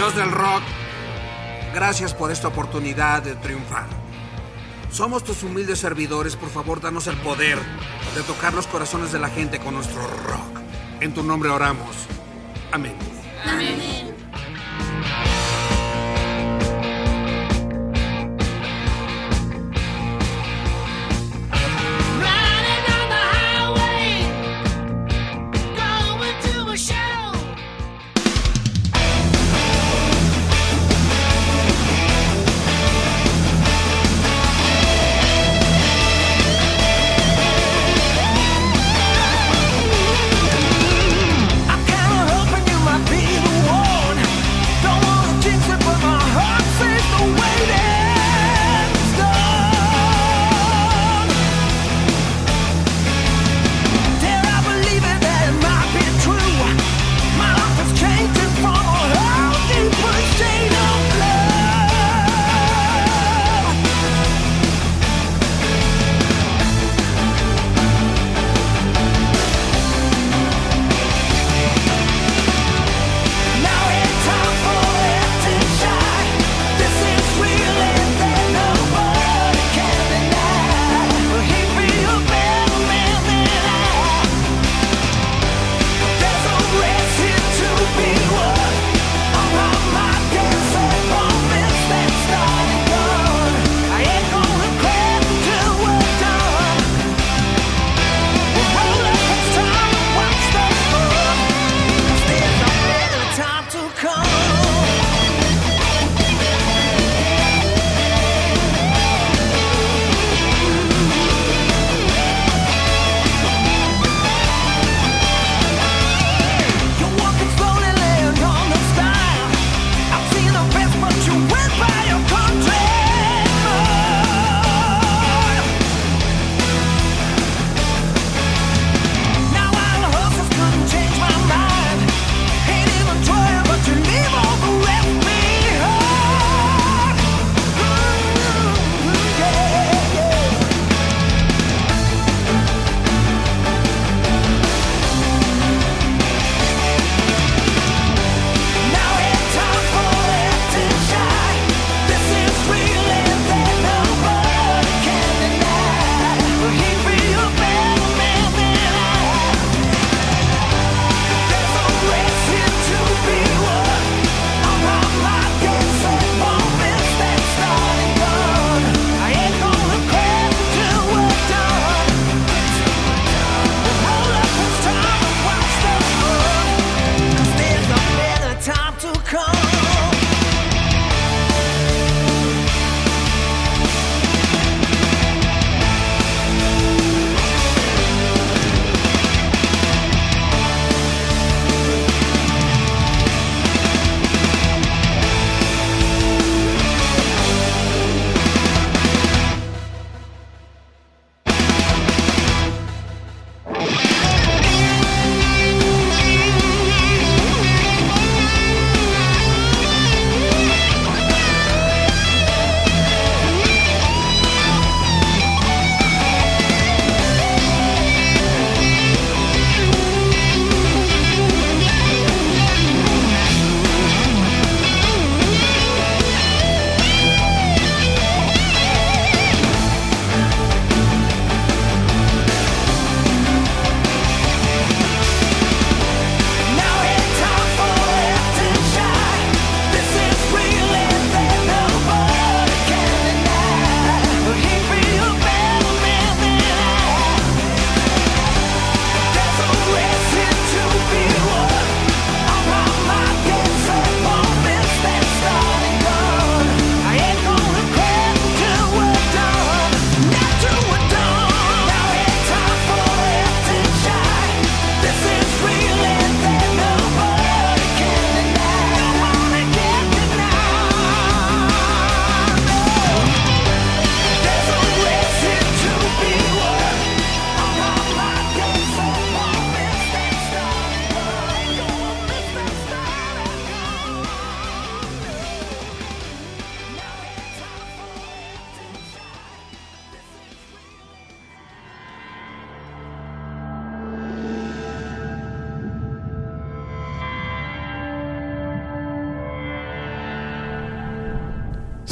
Dios del rock, gracias por esta oportunidad de triunfar. Somos tus humildes servidores, por favor, danos el poder de tocar los corazones de la gente con nuestro rock. En tu nombre oramos. Amén. Amén.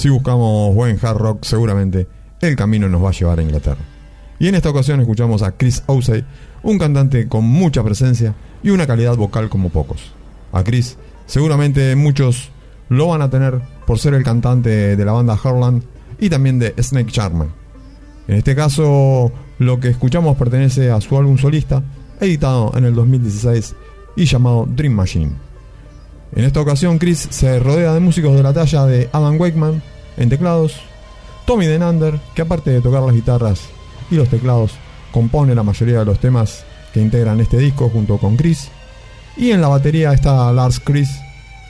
Si buscamos buen hard rock, seguramente el camino nos va a llevar a Inglaterra. Y en esta ocasión escuchamos a Chris Ousey, un cantante con mucha presencia y una calidad vocal como pocos. A Chris, seguramente muchos lo van a tener por ser el cantante de la banda Harland y también de Snake Charmer. En este caso, lo que escuchamos pertenece a su álbum solista, editado en el 2016 y llamado Dream Machine. En esta ocasión, Chris se rodea de músicos de la talla de Adam Wakeman en teclados, Tommy Denander, que aparte de tocar las guitarras y los teclados, compone la mayoría de los temas que integran este disco junto con Chris, y en la batería está Lars Chris,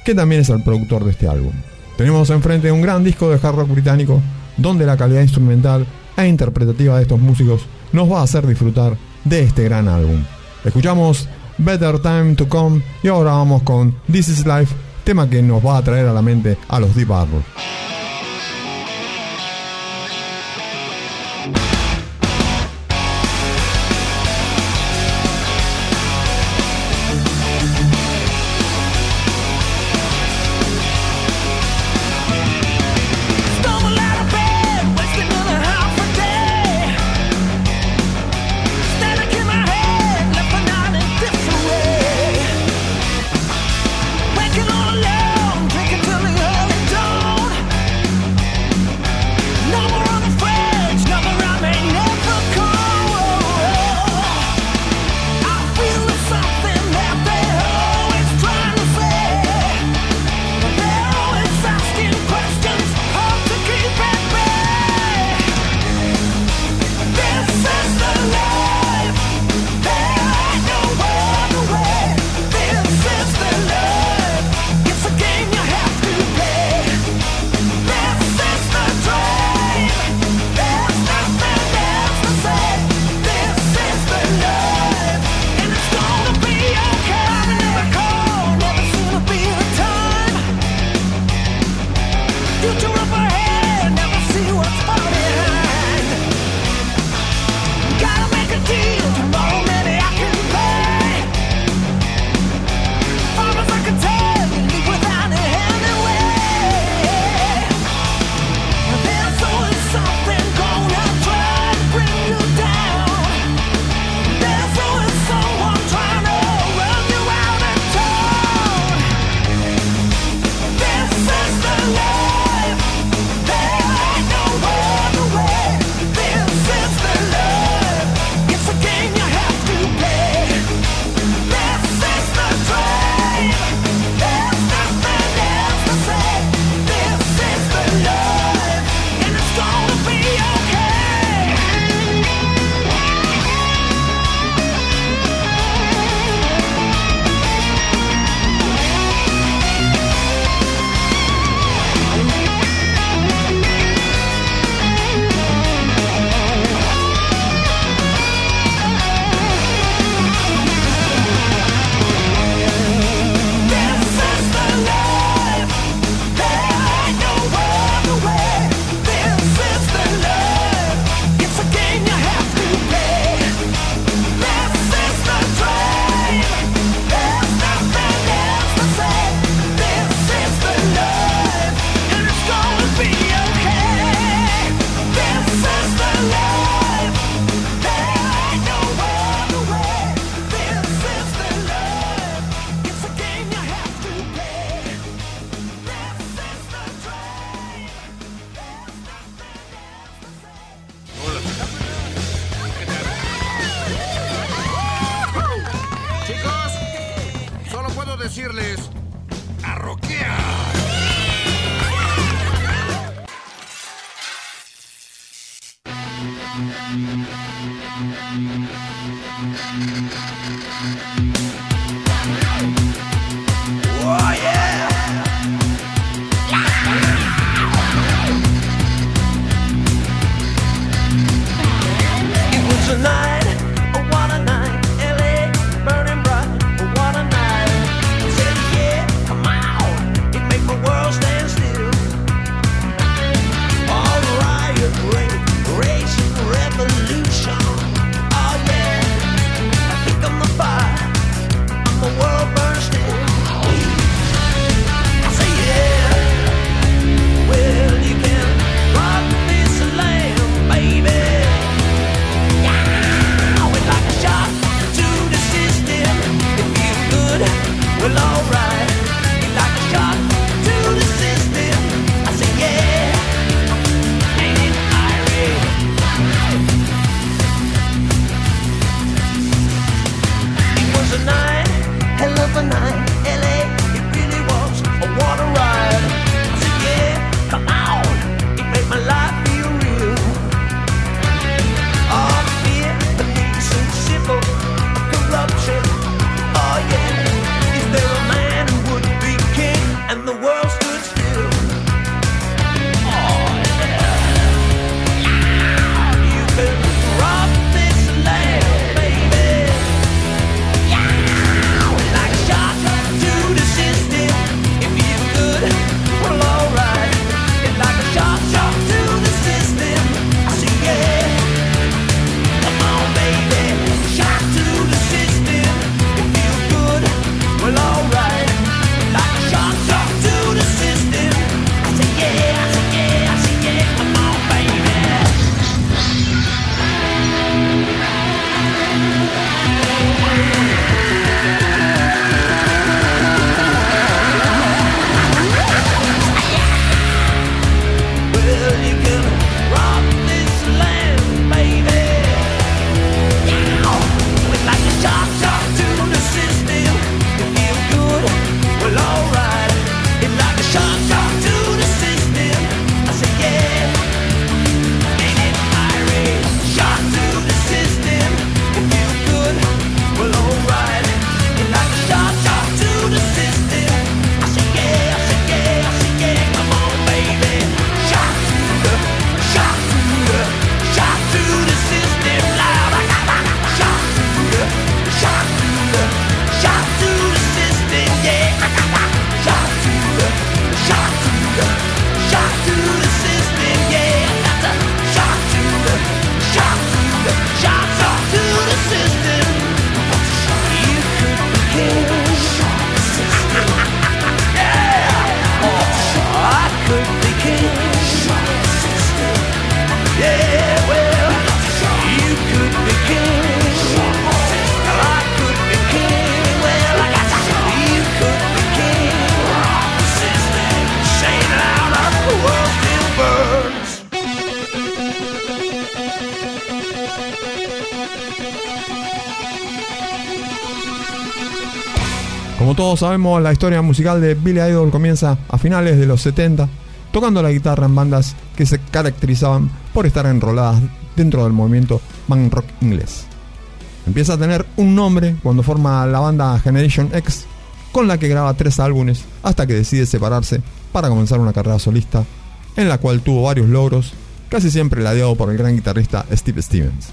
que también es el productor de este álbum. Tenemos enfrente un gran disco de hard rock británico, donde la calidad instrumental e interpretativa de estos músicos nos va a hacer disfrutar de este gran álbum. Escuchamos Better Time to Come y ahora vamos con This Is Life, tema que nos va a traer a la mente a los Deep Purple. Sabemos, la historia musical de Billy Idol comienza a finales de los 70, tocando la guitarra en bandas que se caracterizaban por estar enroladas dentro del movimiento punk rock inglés. Empieza a tener un nombre cuando forma la banda Generation X, con la que graba tres álbumes hasta que decide separarse para comenzar una carrera solista, en la cual tuvo varios logros, casi siempre ladeado por el gran guitarrista Steve Stevens.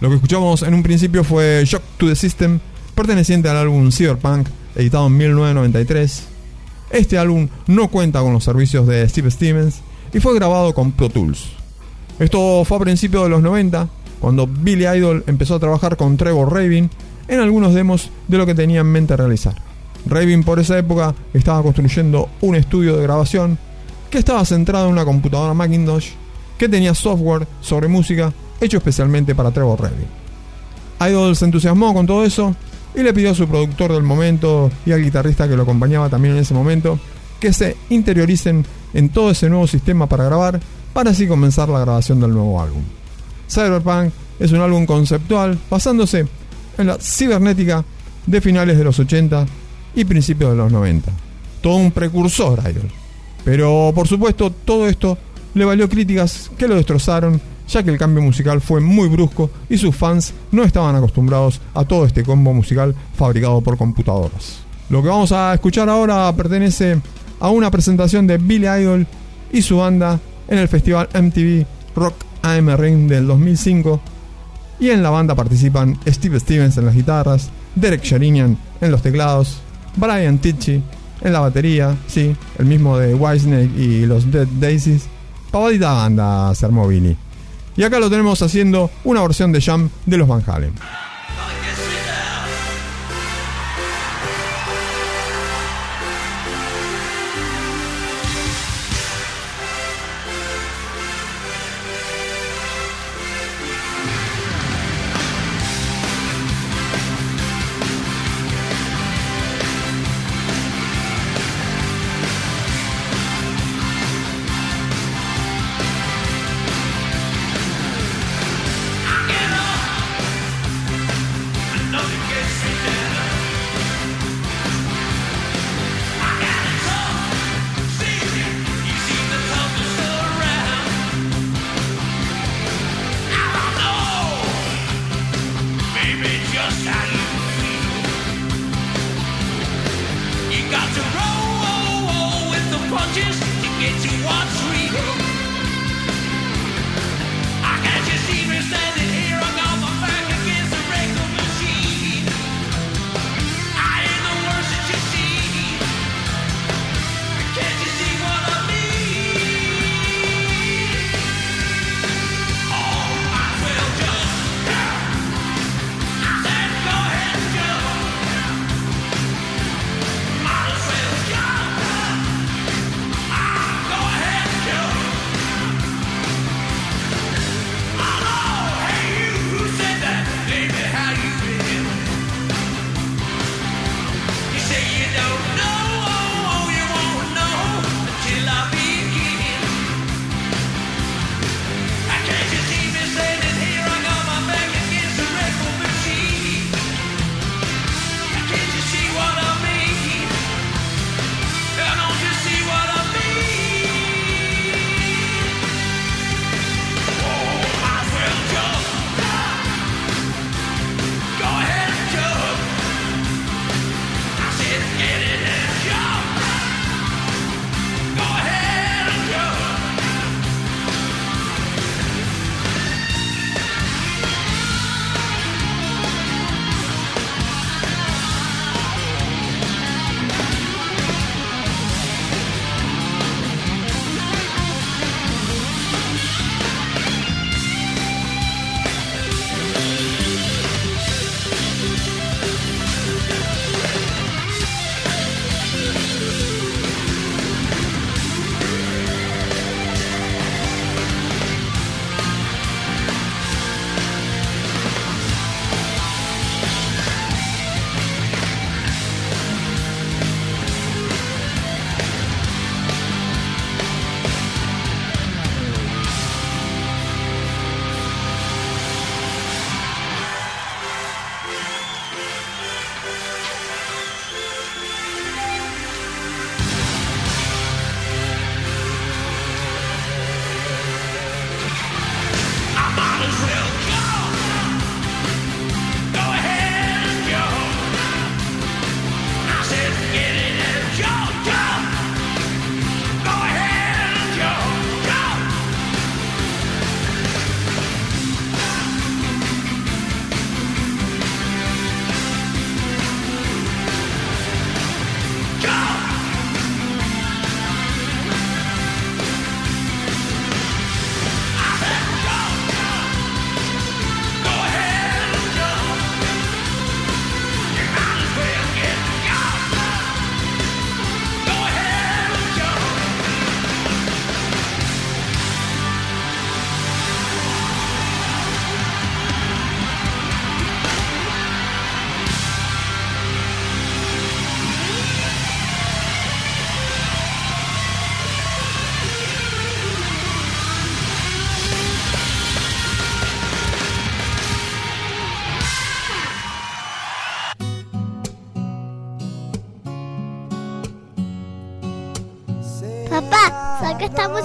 Lo que escuchamos en un principio fue Shock to the System, perteneciente al álbum Cyberpunk, editado en 1993. Este álbum no cuenta con los servicios de Steve Stevens y fue grabado con Pro Tools. Esto fue a principios de los 90, cuando Billy Idol empezó a trabajar con Trevor Rabin en algunos demos de lo que tenía en mente realizar. Rabin por esa época estaba construyendo un estudio de grabación que estaba centrado en una computadora Macintosh que tenía software sobre música hecho especialmente para Trevor Rabin. Idol se entusiasmó con todo eso y le pidió a su productor del momento y al guitarrista que lo acompañaba también en ese momento que se interioricen en todo ese nuevo sistema para grabar para así comenzar la grabación del nuevo álbum. Cyberpunk es un álbum conceptual basándose en la cibernética de finales de los 80 y principios de los 90. Todo un precursor Idol. Pero por supuesto todo esto le valió críticas que lo destrozaron ya que el cambio musical fue muy brusco y sus fans no estaban acostumbrados a todo este combo musical fabricado por computadoras. Lo que vamos a escuchar ahora pertenece a una presentación de Billy Idol y su banda en el festival MTV Rock AM Ring del 2005 y en la banda participan Steve Stevens en las guitarras, Derek Sherinian en los teclados, Brian Tichy en la batería, sí, el mismo de Whitesnake y los Dead Daisies. Pavadita banda se armó Billy. Y acá lo tenemos haciendo una versión de Jam de los Van Halen.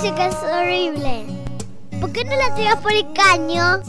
Música es horrible. ¿Por qué no la tiras por el caño?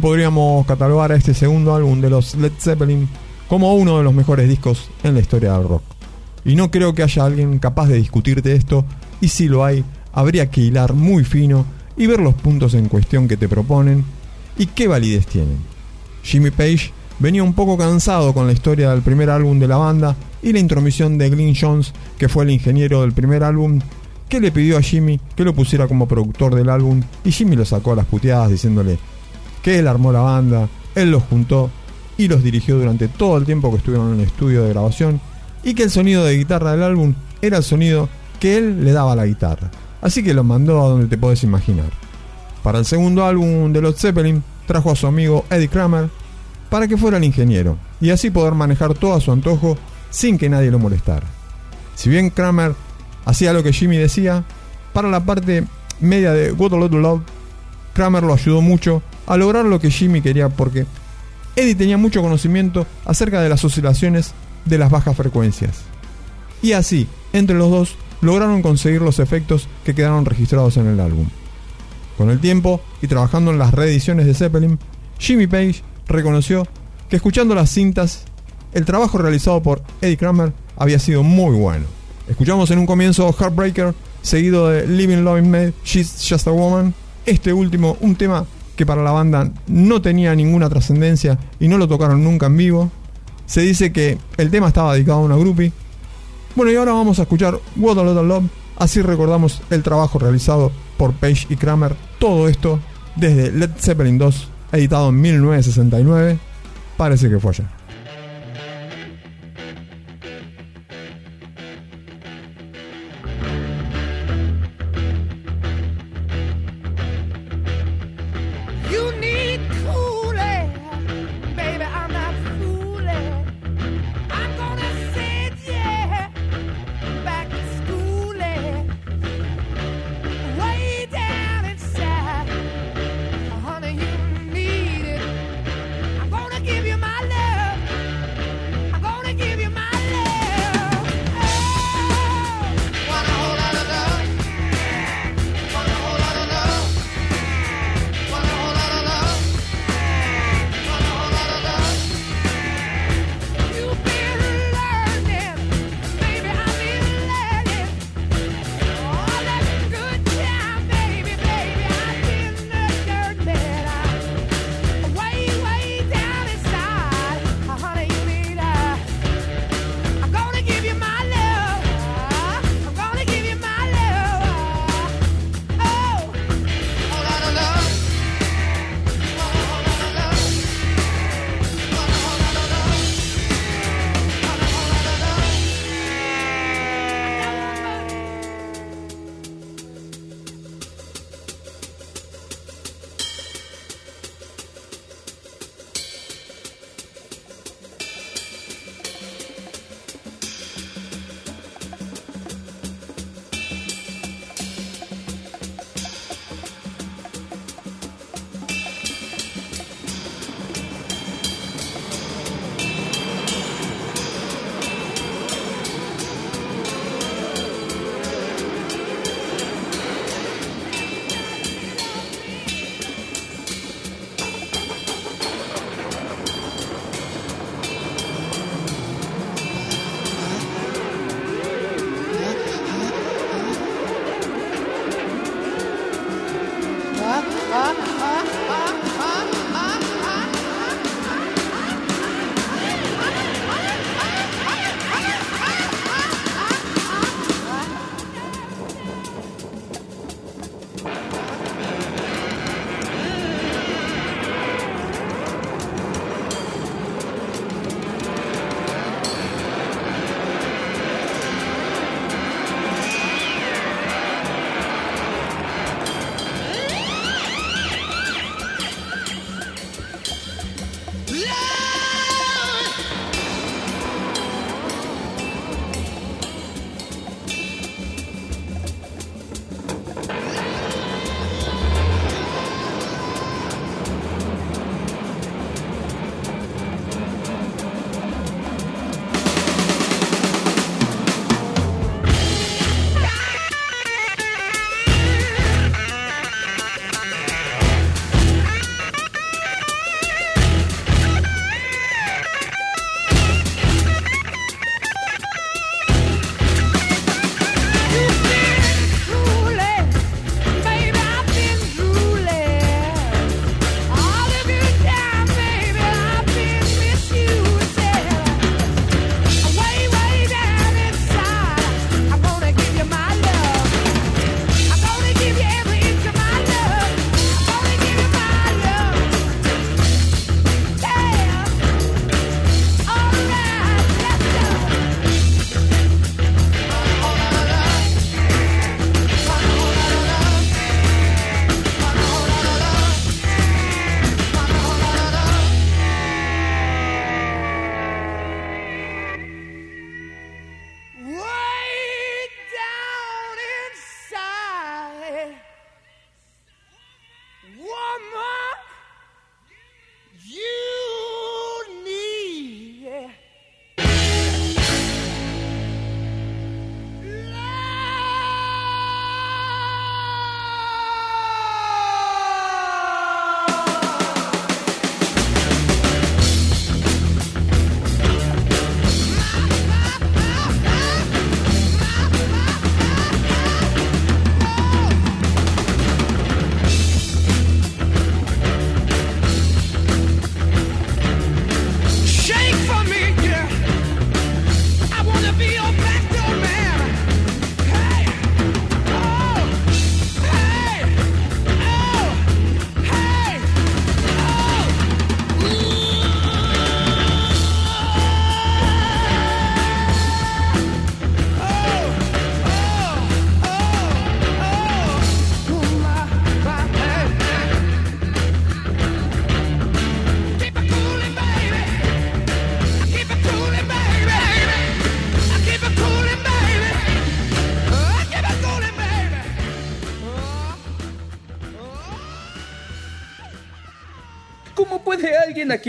Podríamos catalogar a este segundo álbum de los Led Zeppelin como uno de los mejores discos en la historia del rock. Y no creo que haya alguien capaz de discutirte esto, y si lo hay, habría que hilar muy fino y ver los puntos en cuestión que te proponen y qué validez tienen. Jimmy Page venía un poco cansado con la historia del primer álbum de la banda y la intromisión de Glyn Jones, que fue el ingeniero del primer álbum, que le pidió a Jimmy que lo pusiera como productor del álbum y Jimmy lo sacó a las puteadas diciéndole que él armó la banda, él los juntó y los dirigió durante todo el tiempo que estuvieron en el estudio de grabación y que el sonido de guitarra del álbum era el sonido que él le daba a la guitarra. Así que lo mandó a donde te podés imaginar. Para el segundo álbum de Led Zeppelin trajo a su amigo Eddie Kramer para que fuera el ingeniero y así poder manejar todo a su antojo sin que nadie lo molestara. Si bien Kramer hacía lo que Jimmy decía, para la parte media de What a Lot Love, Kramer lo ayudó mucho a lograr lo que Jimmy quería porque Eddie tenía mucho conocimiento acerca de las oscilaciones de las bajas frecuencias. Y así, entre los dos, lograron conseguir los efectos que quedaron registrados en el álbum. Con el tiempo y trabajando en las reediciones de Zeppelin, Jimmy Page reconoció que escuchando las cintas, el trabajo realizado por Eddie Kramer había sido muy bueno. Escuchamos en un comienzo Heartbreaker, seguido de Living Loving Made, She's Just a Woman. Este último, un tema que para la banda no tenía ninguna trascendencia y no lo tocaron nunca en vivo. Se dice que el tema estaba dedicado a una groupie. Bueno, y ahora vamos a escuchar What a Lot Love. Así recordamos el trabajo realizado por Page y Kramer. Todo esto desde Led Zeppelin 2, editado en 1969. Parece que fue allá.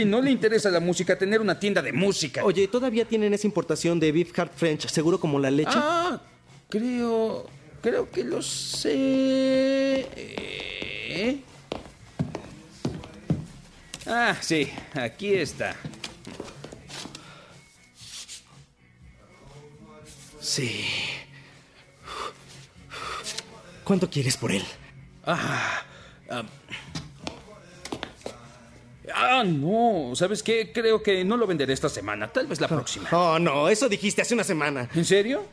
Alguien no le interesa la música tener una tienda de música? Oye, ¿todavía tienen esa importación de Beef Hard French, seguro como la leche? Ah, creo. Creo que lo sé. Eh. Ah, sí, aquí está. Sí. ¿Cuánto quieres por él? Ah, ah, no, ¿sabes qué? Creo que no lo venderé esta semana, tal vez la próxima. Oh, no, eso dijiste hace una semana. ¿En serio?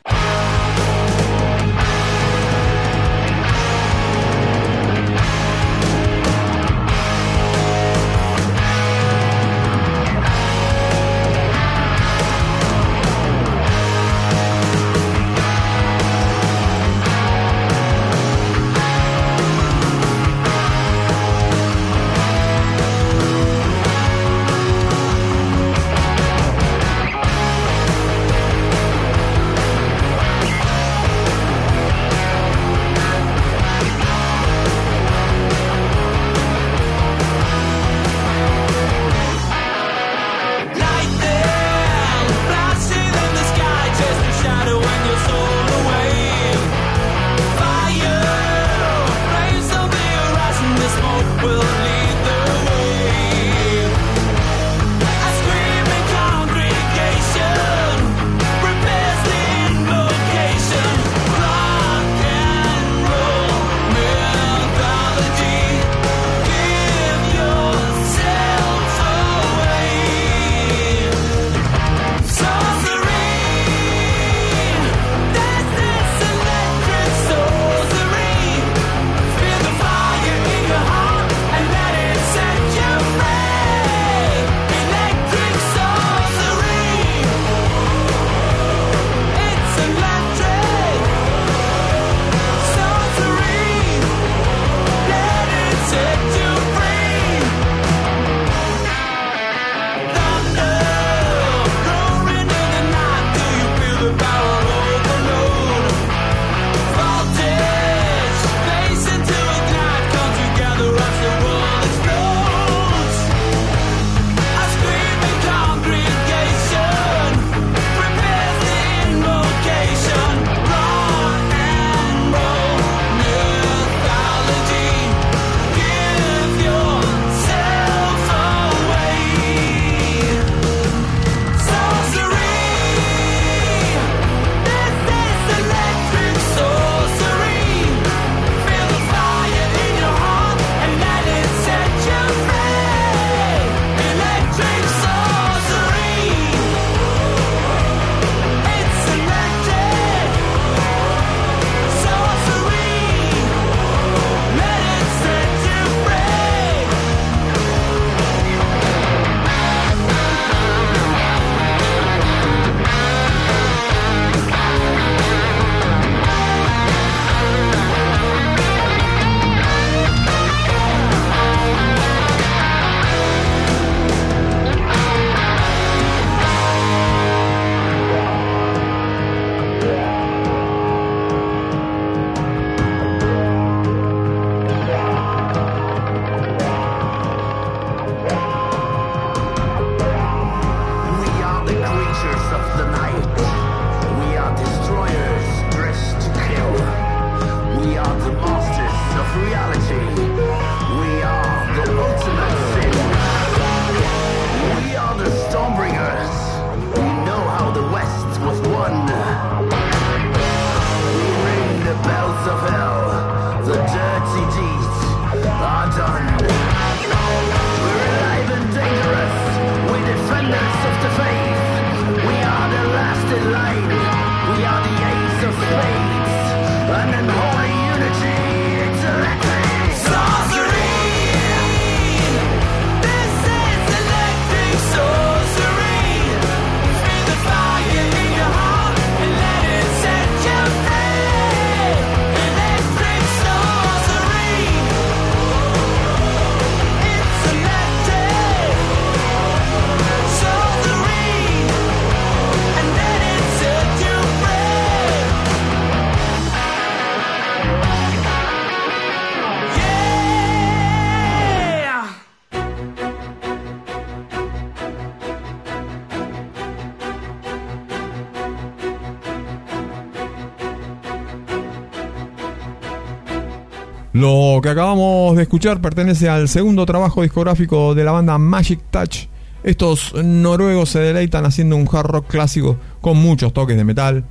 Lo que acabamos de escuchar pertenece al segundo trabajo discográfico de la banda Magic Touch. Estos noruegos se deleitan haciendo un hard rock clásico con muchos toques de metal.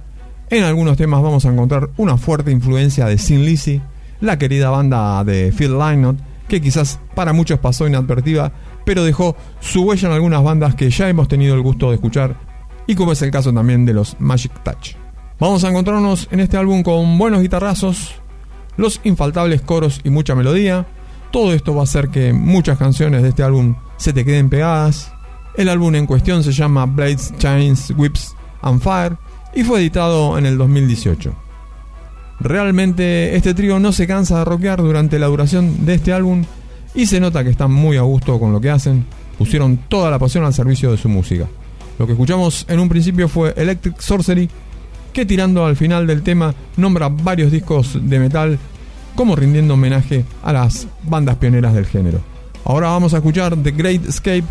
En algunos temas vamos a encontrar una fuerte influencia de Sin Lizzy, la querida banda de Phil Lynott, que quizás para muchos pasó inadvertida, pero dejó su huella en algunas bandas que ya hemos tenido el gusto de escuchar, y como es el caso también de los Magic Touch. Vamos a encontrarnos en este álbum con buenos guitarrazos, los infaltables coros y mucha melodía. Todo esto va a hacer que muchas canciones de este álbum se te queden pegadas. El álbum en cuestión se llama Blades, Chains, Whips and Fire y fue editado en el 2018. Realmente este trío no se cansa de rockear durante la duración de este álbum y se nota que están muy a gusto con lo que hacen, pusieron toda la pasión al servicio de su música. Lo que escuchamos en un principio fue Electric Sorcery, que tirando al final del tema nombra varios discos de metal como rindiendo homenaje a las bandas pioneras del género. Ahora vamos a escuchar The Great Escape,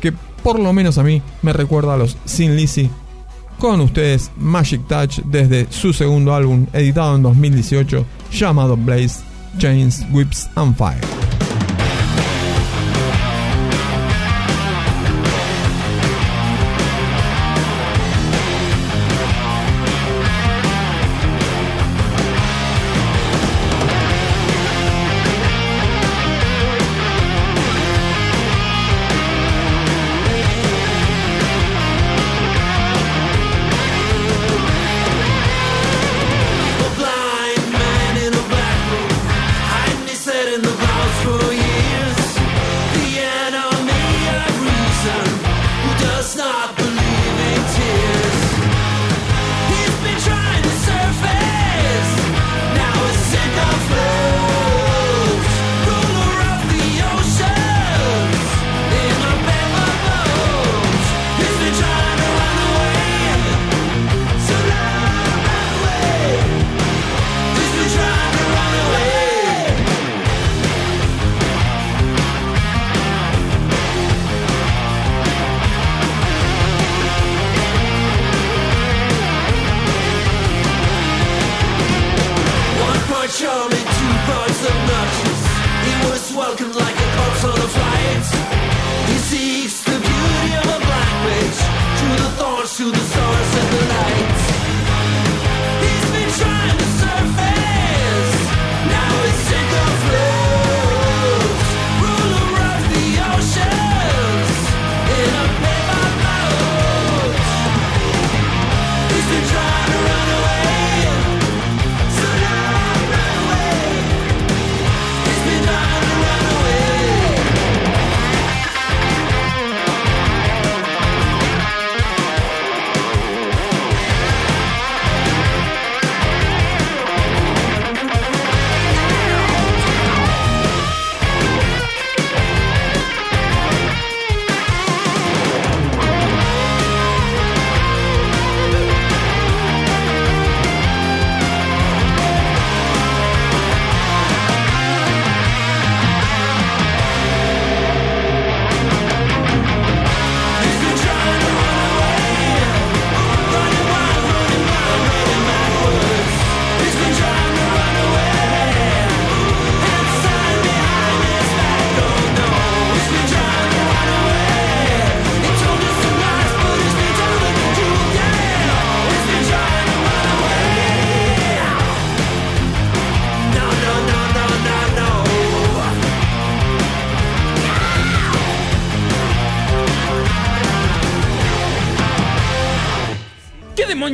que por lo menos a mí me recuerda a los Sin Lizzy. Con ustedes Magic Touch desde su segundo álbum editado en 2018 llamado Blaze, Chains, Whips and Fire.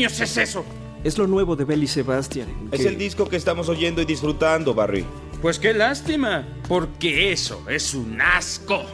Demonios es eso? Es lo nuevo de Belly Sebastian. Es que- el disco que estamos oyendo y disfrutando, Barry. Pues qué lástima, porque eso es un asco.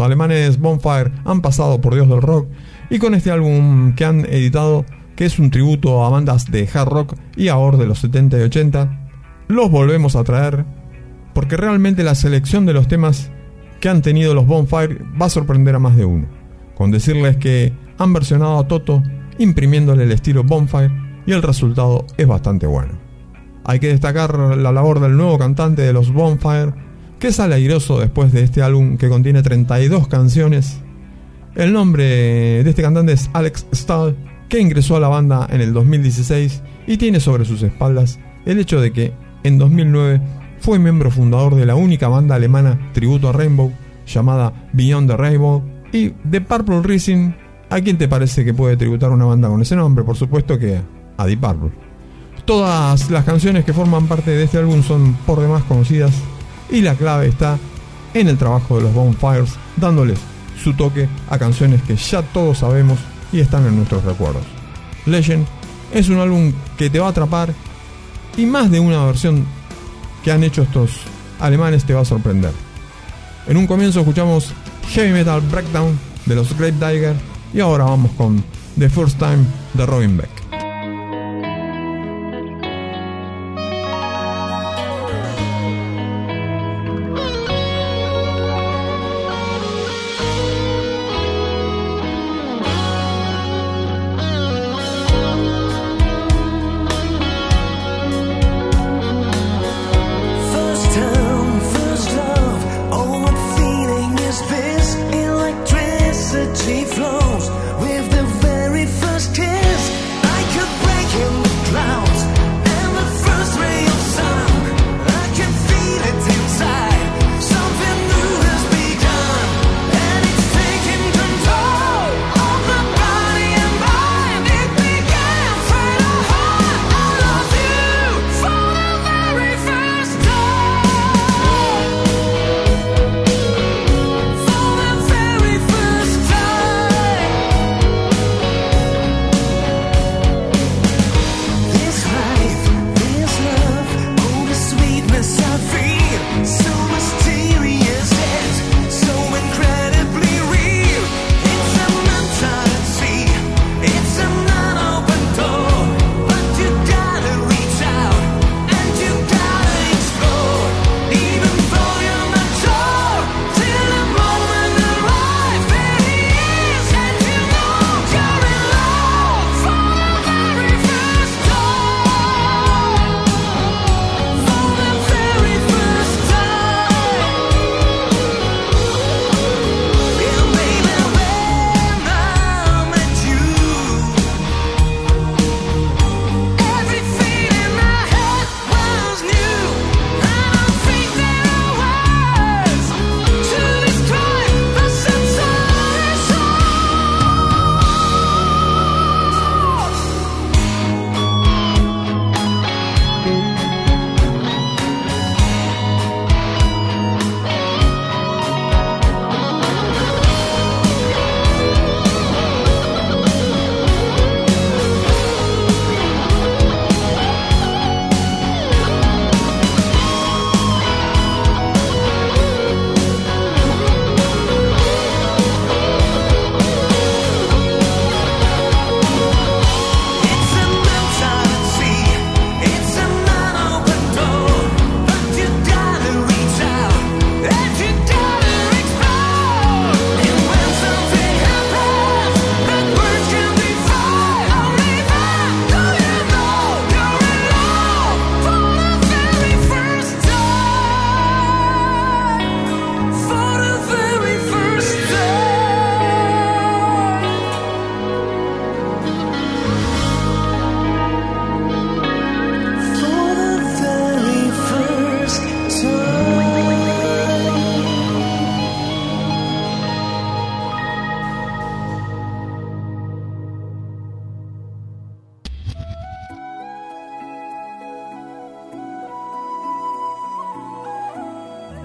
Alemanes Bonfire han pasado por Dios del Rock y con este álbum que han editado, que es un tributo a bandas de hard rock y ahora de los 70 y 80, los volvemos a traer porque realmente la selección de los temas que han tenido los Bonfire va a sorprender a más de uno, con decirles que han versionado a Toto imprimiéndole el estilo Bonfire y el resultado es bastante bueno. Hay que destacar la labor del nuevo cantante de los Bonfire, que sale airoso después de este álbum que contiene 32 canciones. El nombre de este cantante es Alex Stahl, que ingresó a la banda en el 2016 y tiene sobre sus espaldas el hecho de que en 2009 fue miembro fundador de la única banda alemana tributo a Rainbow llamada Beyond the Rainbow y de Purple Rising. ¿A quién te parece que puede tributar una banda con ese nombre? Por supuesto que a Deep Purple. Todas las canciones que forman parte de este álbum son por demás conocidas y la clave está en el trabajo de los Bonfires, dándoles su toque a canciones que ya todos sabemos y están en nuestros recuerdos. Legend es un álbum que te va a atrapar y más de una versión que han hecho estos alemanes te va a sorprender. En un comienzo escuchamos Heavy Metal Breakdown de los Grave Digger y ahora vamos con The First Time de Robin Beck.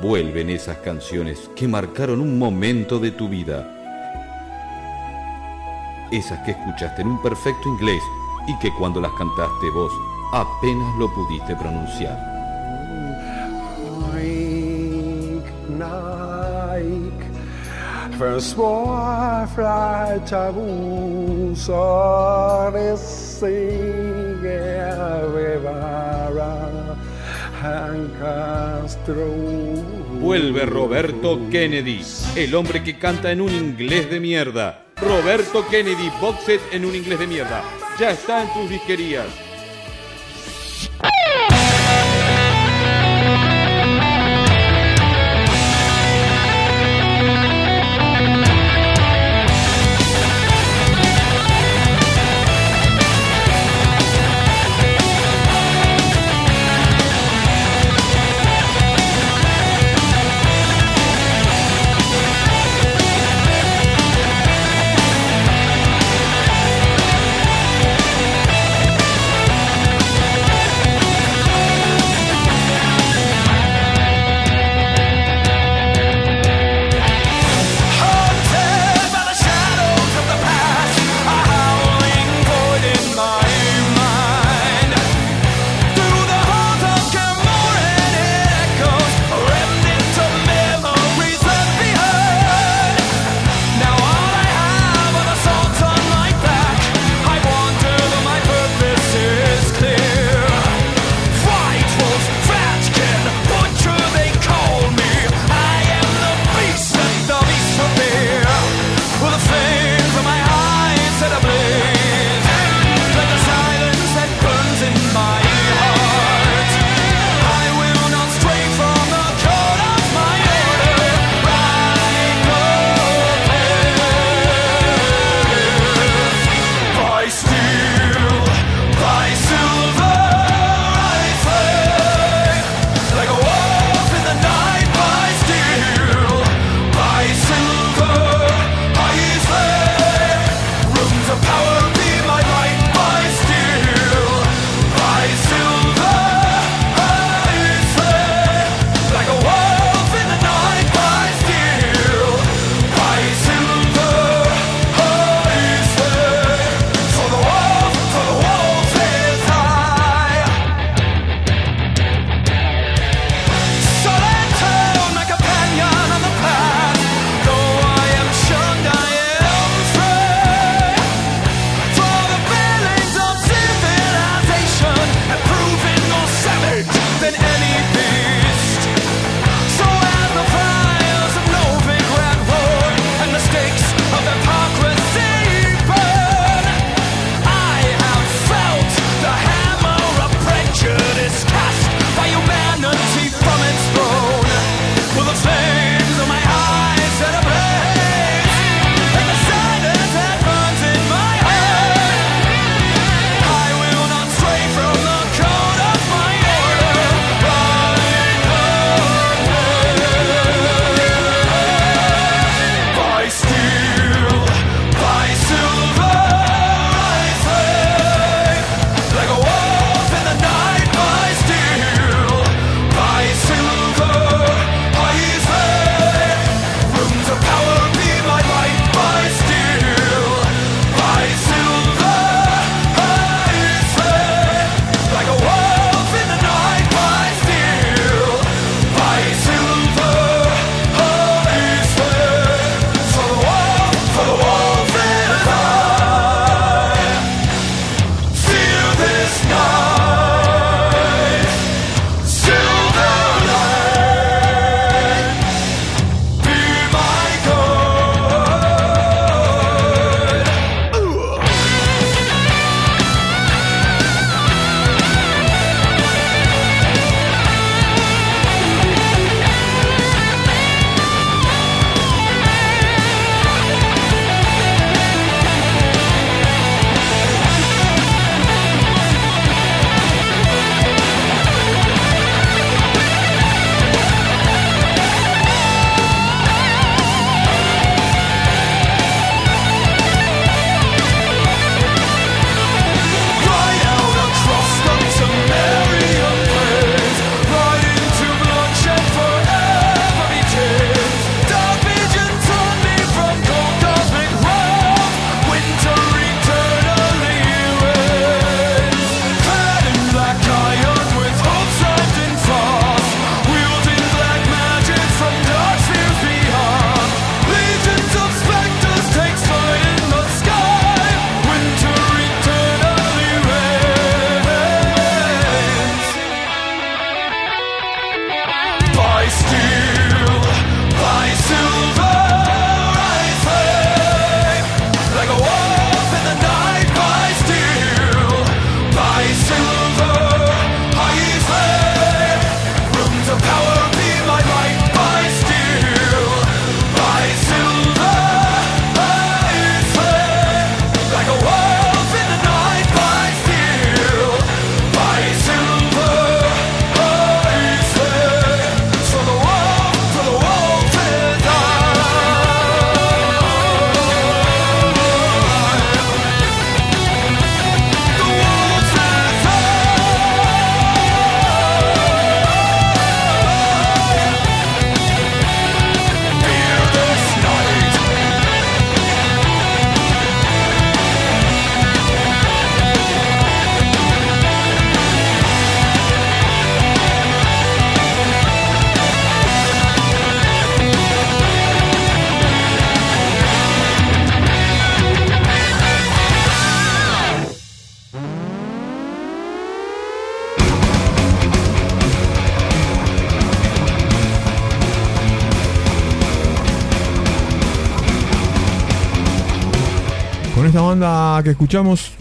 Vuelven esas canciones que marcaron un momento de tu vida. Esas que escuchaste en un perfecto inglés y que cuando las cantaste vos apenas lo pudiste pronunciar. Vuelve Roberto Kennedy, el hombre que canta en un inglés de mierda. Roberto Kennedy, box set en un inglés de mierda. Ya está en tus disquerías.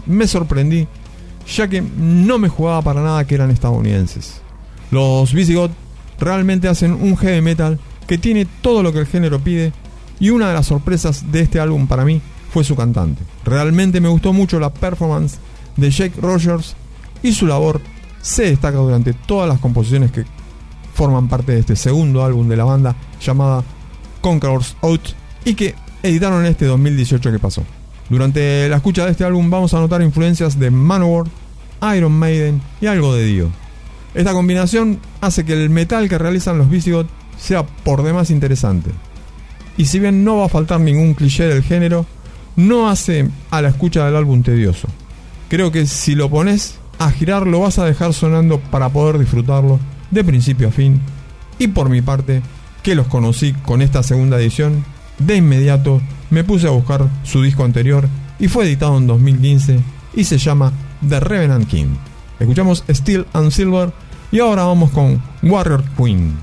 Me sorprendí, ya que no me jugaba para nada que eran estadounidenses. Los Visigoth realmente hacen un heavy metal que tiene todo lo que el género pide y una de las sorpresas de este álbum para mí fue su cantante. Realmente me gustó mucho la performance de Jake Rogers y su labor se destaca durante todas las composiciones que forman parte de este segundo álbum de la banda llamada Conqueror's Out y que editaron en este 2018 que pasó. Durante la escucha de este álbum vamos a notar influencias de Manowar, Iron Maiden y algo de Dio. Esta combinación hace que el metal que realizan los Visigoth sea por demás interesante. Y si bien no va a faltar ningún cliché del género, no hace a la escucha del álbum tedioso. Creo que si lo pones a girar lo vas a dejar sonando para poder disfrutarlo de principio a fin. Y por mi parte, que los conocí con esta segunda edición, de inmediato me puse a buscar su disco anterior y fue editado en 2015 y se llama The Revenant King. Escuchamos Steel and Silver y ahora vamos con Warrior Queen.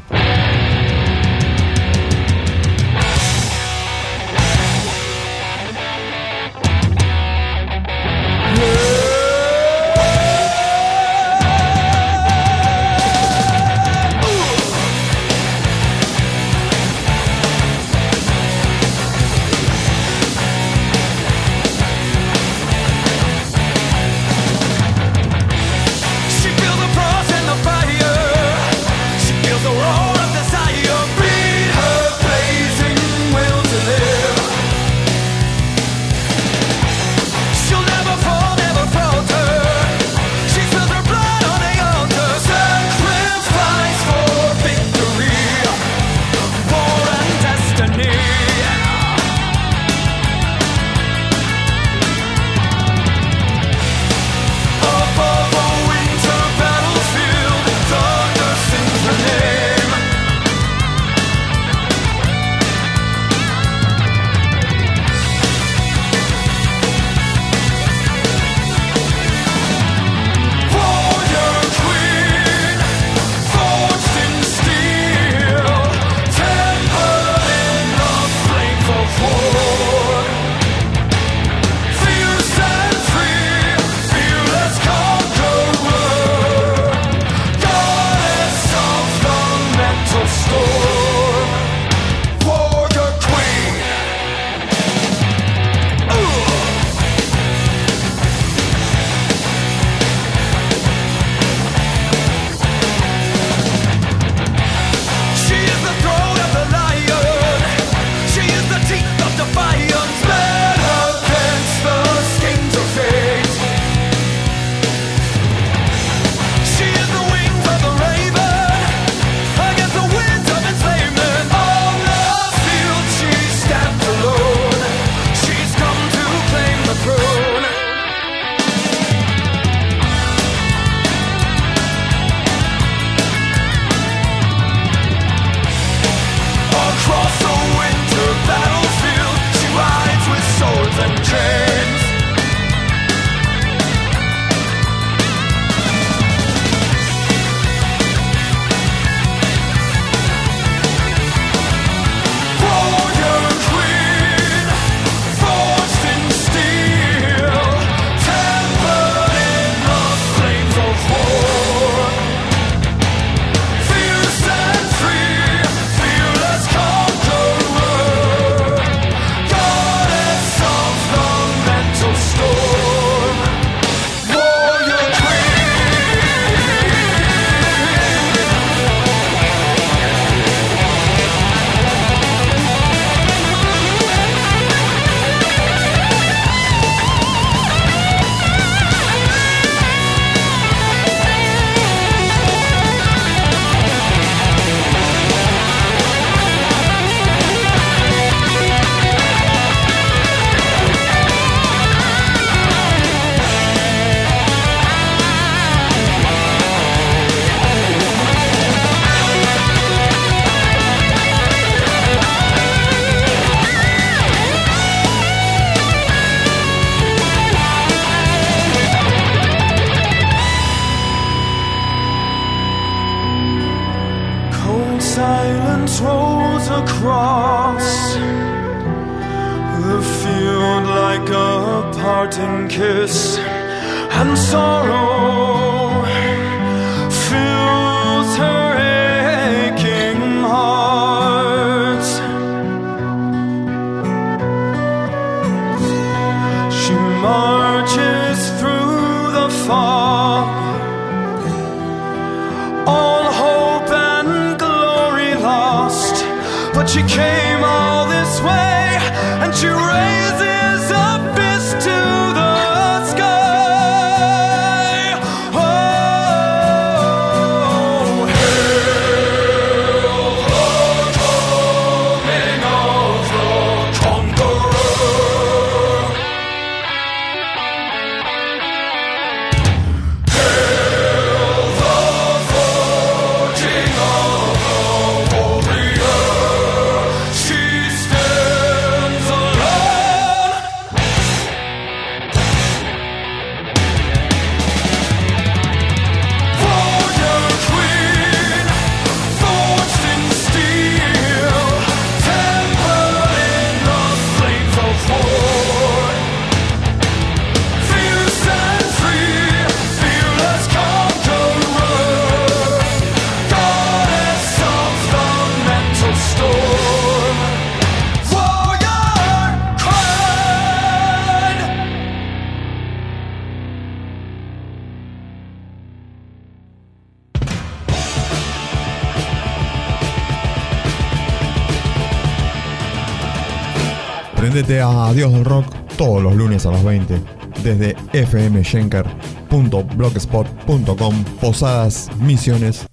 A las 20 desde fmschenker.blogspot.com Posadas, misiones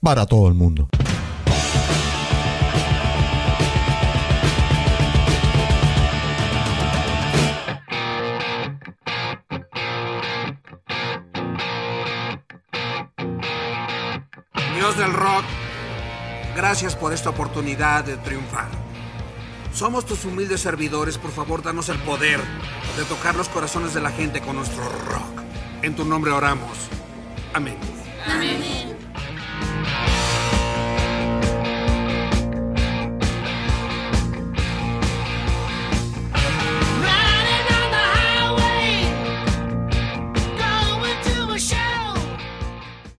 para todo el mundo. Dios del rock, gracias por esta oportunidad de triunfar. Somos tus humildes servidores, por favor, danos el poder de tocar los corazones de la gente con nuestro rock. En tu nombre oramos. Amén. Amén.